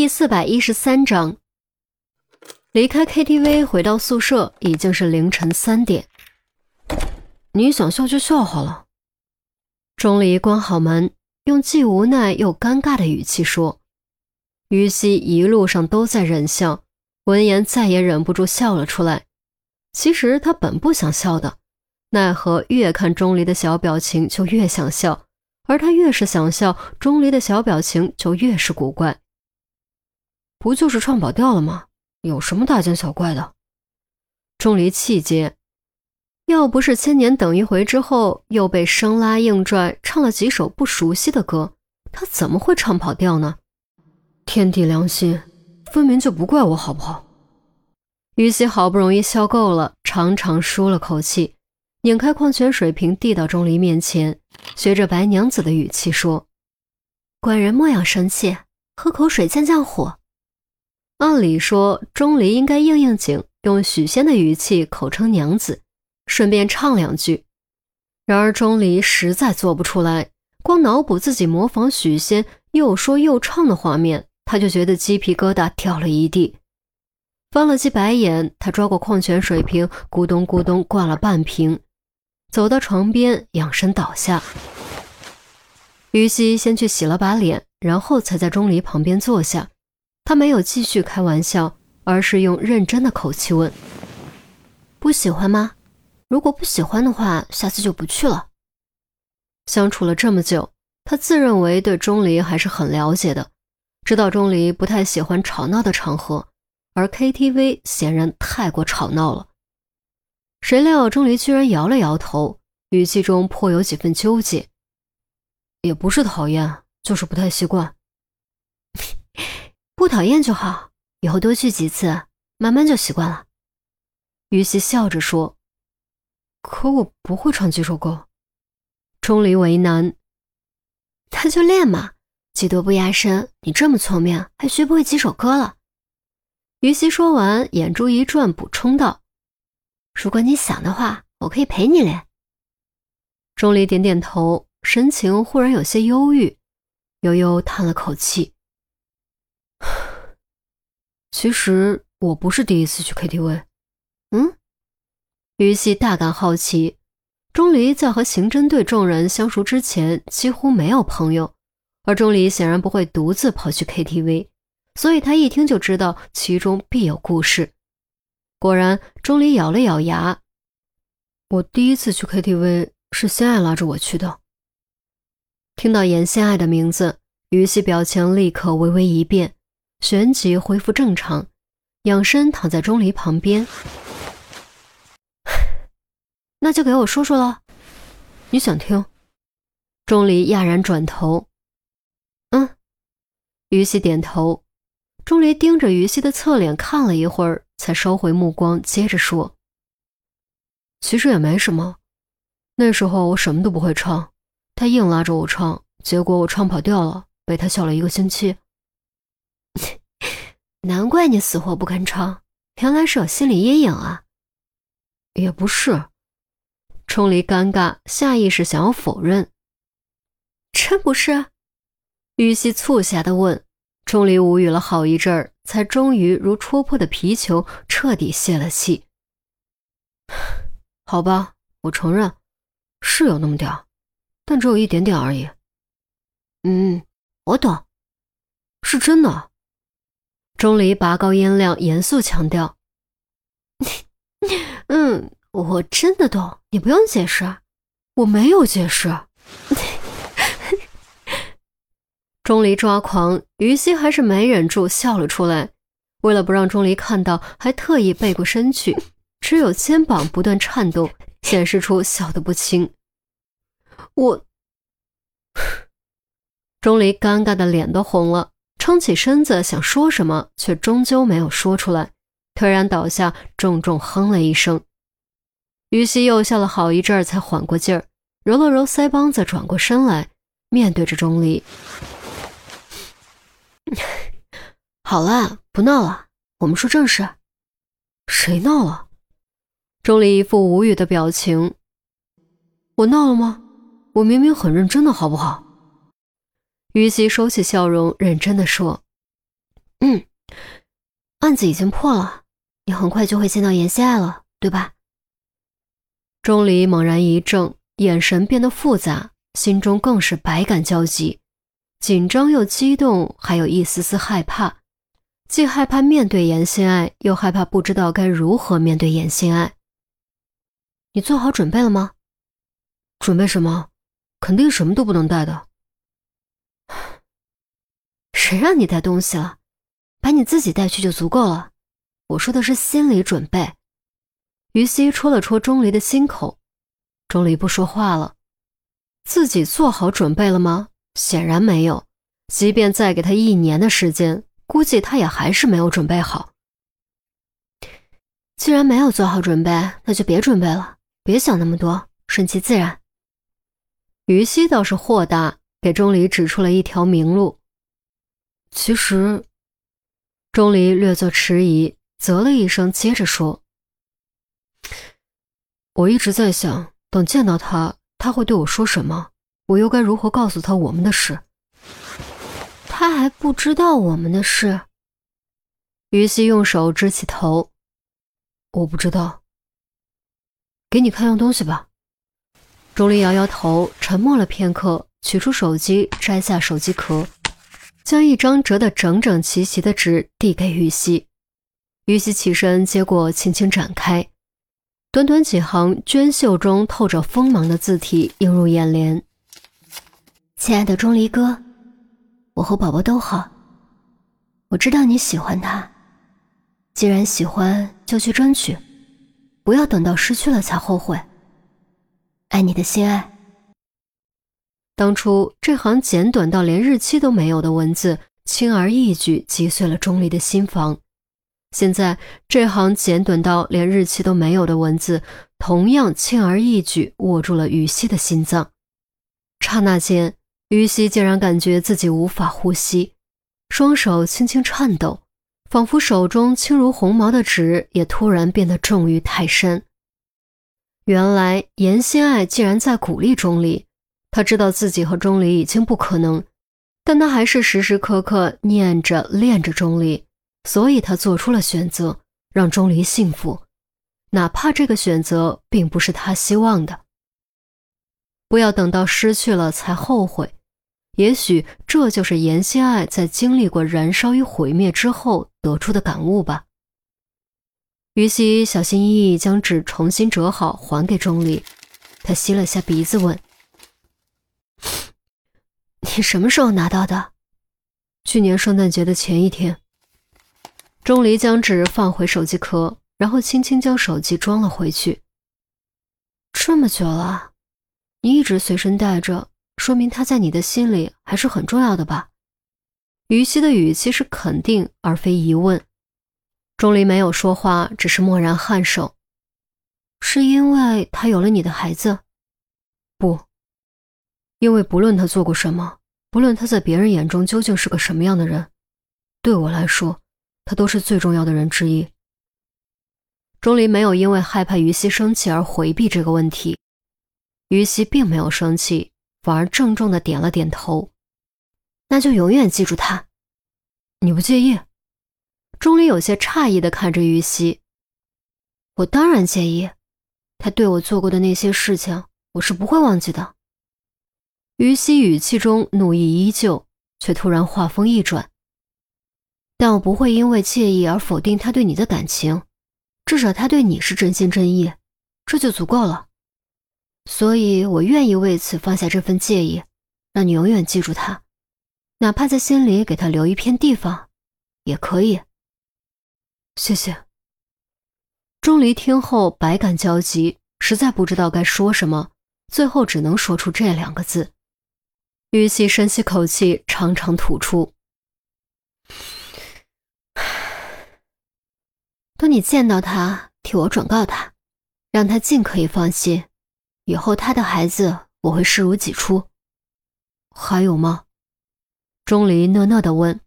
第四百一十三章，离开 KTV 回到宿舍已经是凌晨三点。你想笑就笑好了。钟离关好门，用既无奈又尴尬的语气说。于西一路上都在忍笑，闻言再也忍不住笑了出来。其实他本不想笑的，奈何越看钟离的小表情就越想笑，而他越是想笑，钟离的小表情就越是古怪。不就是唱跑调了吗？有什么大惊小怪的？钟离气结，要不是千年等一回之后又被生拉硬拽唱了几首不熟悉的歌，他怎么会唱跑调呢？天地良心，分明就不怪我，好不好？于西好不容易笑够了，长长舒了口气，拧开矿泉水瓶递到钟离面前，学着白娘子的语气说：“官人莫要生气，喝口水降降火。”按理说，钟离应该应应景，用许仙的语气口称娘子，顺便唱两句。然而钟离实在做不出来，光脑补自己模仿许仙又说又唱的画面，他就觉得鸡皮疙瘩掉了一地。翻了记白眼，他抓过矿泉水瓶，咕咚咕咚灌了半瓶，走到床边，仰身倒下。于西先去洗了把脸，然后才在钟离旁边坐下。他没有继续开玩笑，而是用认真的口气问：“不喜欢吗？如果不喜欢的话，下次就不去了。”相处了这么久，他自认为对钟离还是很了解的，知道钟离不太喜欢吵闹的场合，而 KTV 显然太过吵闹了。谁料钟离居然摇了摇头，语气中颇有几分纠结：“也不是讨厌，就是不太习惯。”不讨厌就好，以后多去几次，慢慢就习惯了。于西笑着说：“可我不会唱几首歌。”钟离为难：“那就练嘛，技多不压身。你这么聪明，还学不会几首歌了？”于西说完，眼珠一转，补充道：“如果你想的话，我可以陪你练。”钟离点点头，神情忽然有些忧郁，悠悠叹了口气。其实我不是第一次去 KTV。嗯，于西大感好奇。钟离在和刑侦队众人相熟之前，几乎没有朋友，而钟离显然不会独自跑去 KTV，所以他一听就知道其中必有故事。果然，钟离咬了咬牙：“我第一次去 KTV 是仙爱拉着我去的。”听到严仙爱的名字，于西表情立刻微微一变。旋即恢复正常，仰身躺在钟离旁边。那就给我说说了，你想听？钟离讶然转头，嗯。于西点头。钟离盯着于西的侧脸看了一会儿，才收回目光，接着说：“其实也没什么。那时候我什么都不会唱，他硬拉着我唱，结果我唱跑调了，被他笑了一个星期。” 难怪你死活不肯唱，原来是有心理阴影啊！也不是，钟离尴尬，下意识想要否认。真不是？玉溪促狭的问。钟离无语了好一阵儿，才终于如戳破的皮球，彻底泄了气。好吧，我承认，是有那么点儿，但只有一点点而已。嗯，我懂，是真的。钟离拔高音量，严肃强调：“嗯，我真的懂，你不用解释，我没有解释。”钟离抓狂，于西还是没忍住笑了出来。为了不让钟离看到，还特意背过身去，只有肩膀不断颤动，显示出笑得不轻。我，钟离尴尬的脸都红了。撑起身子想说什么，却终究没有说出来，突然倒下，重重哼了一声。于西又笑了好一阵，才缓过劲儿，揉了揉腮帮子，转过身来，面对着钟离：“ 好了，不闹了，我们说正事。”“谁闹了？”钟离一副无语的表情。“我闹了吗？我明明很认真的，好不好？”于西收起笑容，认真的说：“嗯，案子已经破了，你很快就会见到严心爱了，对吧？钟离猛然一怔，眼神变得复杂，心中更是百感交集，紧张又激动，还有一丝丝害怕，既害怕面对严心爱，又害怕不知道该如何面对严心爱。你做好准备了吗？准备什么？肯定什么都不能带的。谁让你带东西了？把你自己带去就足够了。我说的是心理准备。于西戳了戳钟离的心口，钟离不说话了。自己做好准备了吗？显然没有。即便再给他一年的时间，估计他也还是没有准备好。既然没有做好准备，那就别准备了，别想那么多，顺其自然。于西倒是豁达，给钟离指出了一条明路。其实，钟离略作迟疑，啧了一声，接着说：“我一直在想，等见到他，他会对我说什么？我又该如何告诉他我们的事？他还不知道我们的事。”于西用手支起头：“我不知道。给你看样东西吧。”钟离摇摇头，沉默了片刻，取出手机，摘下手机壳，将一张折得整整齐齐的纸递给于西。于西起身接过，轻轻展开，短短几行娟秀中透着锋芒的字体映入眼帘：“亲爱的钟离哥，我和宝宝都好。我知道你喜欢他，既然喜欢，就去争取，不要等到失去了才后悔。”爱你的心爱。当初这行简短到连日期都没有的文字，轻而易举击碎了钟离的心房。现在这行简短到连日期都没有的文字，同样轻而易举握住了于西的心脏。刹那间，于西竟然感觉自己无法呼吸，双手轻轻颤抖，仿佛手中轻如鸿毛的纸也突然变得重于泰山。原来严心爱竟然在鼓励钟离，他知道自己和钟离已经不可能，但他还是时时刻刻念着恋着钟离，所以他做出了选择，让钟离幸福，哪怕这个选择并不是他希望的。不要等到失去了才后悔，也许这就是严心爱在经历过燃烧与毁灭之后得出的感悟吧。于西小心翼翼将纸重新折好，还给钟离。他吸了下鼻子，问：“你什么时候拿到的？”“去年圣诞节的前一天。”钟离将纸放回手机壳，然后轻轻将手机装了回去。“这么久了，你一直随身带着，说明他在你的心里还是很重要的吧？”于西的语气是肯定而非疑问。钟离没有说话，只是默然颔首。是因为他有了你的孩子？不，因为不论他做过什么，不论他在别人眼中究竟是个什么样的人，对我来说，他都是最重要的人之一。钟离没有因为害怕于西生气而回避这个问题，于西并没有生气，反而郑重的点了点头。那就永远记住他。你不介意？钟离有些诧异的看着于西，我当然介意，他对我做过的那些事情，我是不会忘记的。于西语气中怒意依旧，却突然话锋一转，但我不会因为介意而否定他对你的感情，至少他对你是真心真意，这就足够了。所以我愿意为此放下这份介意，让你永远记住他，哪怕在心里给他留一片地方，也可以。谢谢。钟离听后百感交集，实在不知道该说什么，最后只能说出这两个字。于西深吸口气，长长吐出：“等你见到他，替我转告他，让他尽可以放心，以后他的孩子我会视如己出。”还有吗？钟离讷讷的问。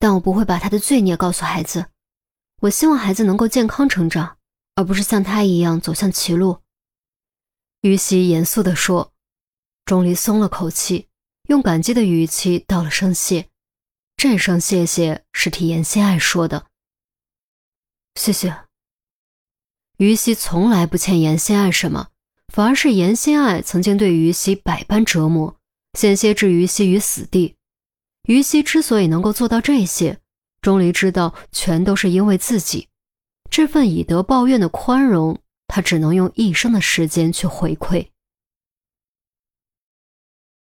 但我不会把他的罪孽告诉孩子。我希望孩子能够健康成长，而不是像他一样走向歧路。”于西严肃地说。钟离松了口气，用感激的语气道了声谢。这声谢谢是替严心爱说的。谢谢。于西从来不欠严心爱什么，反而是严心爱曾经对于西百般折磨，险些置于西于死地。于西之所以能够做到这些，钟离知道全都是因为自己。这份以德报怨的宽容，他只能用一生的时间去回馈。